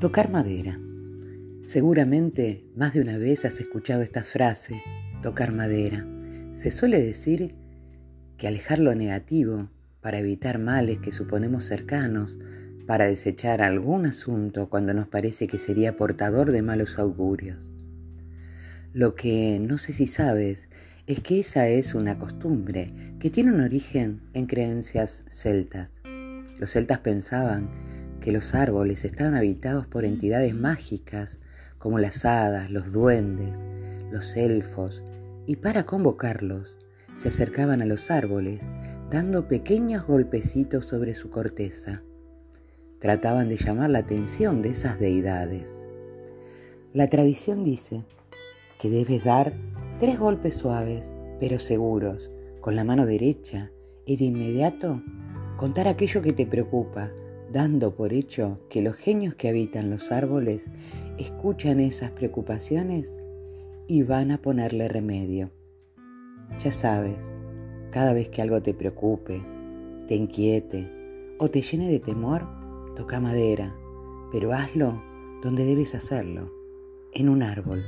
Tocar madera. Seguramente más de una vez has escuchado esta frase, tocar madera. Se suele decir que alejar lo negativo para evitar males que suponemos cercanos, para desechar algún asunto cuando nos parece que sería portador de malos augurios. Lo que no sé si sabes es que esa es una costumbre que tiene un origen en creencias celtas. Los celtas pensaban que los árboles estaban habitados por entidades mágicas como las hadas, los duendes, los elfos, y para convocarlos se acercaban a los árboles dando pequeños golpecitos sobre su corteza. Trataban de llamar la atención de esas deidades. La tradición dice que debes dar tres golpes suaves, pero seguros, con la mano derecha y de inmediato contar aquello que te preocupa, dando por hecho que los genios que habitan los árboles escuchan esas preocupaciones y van a ponerle remedio. Ya sabes, cada vez que algo te preocupe, te inquiete o te llene de temor, toca madera, pero hazlo donde debes hacerlo, en un árbol.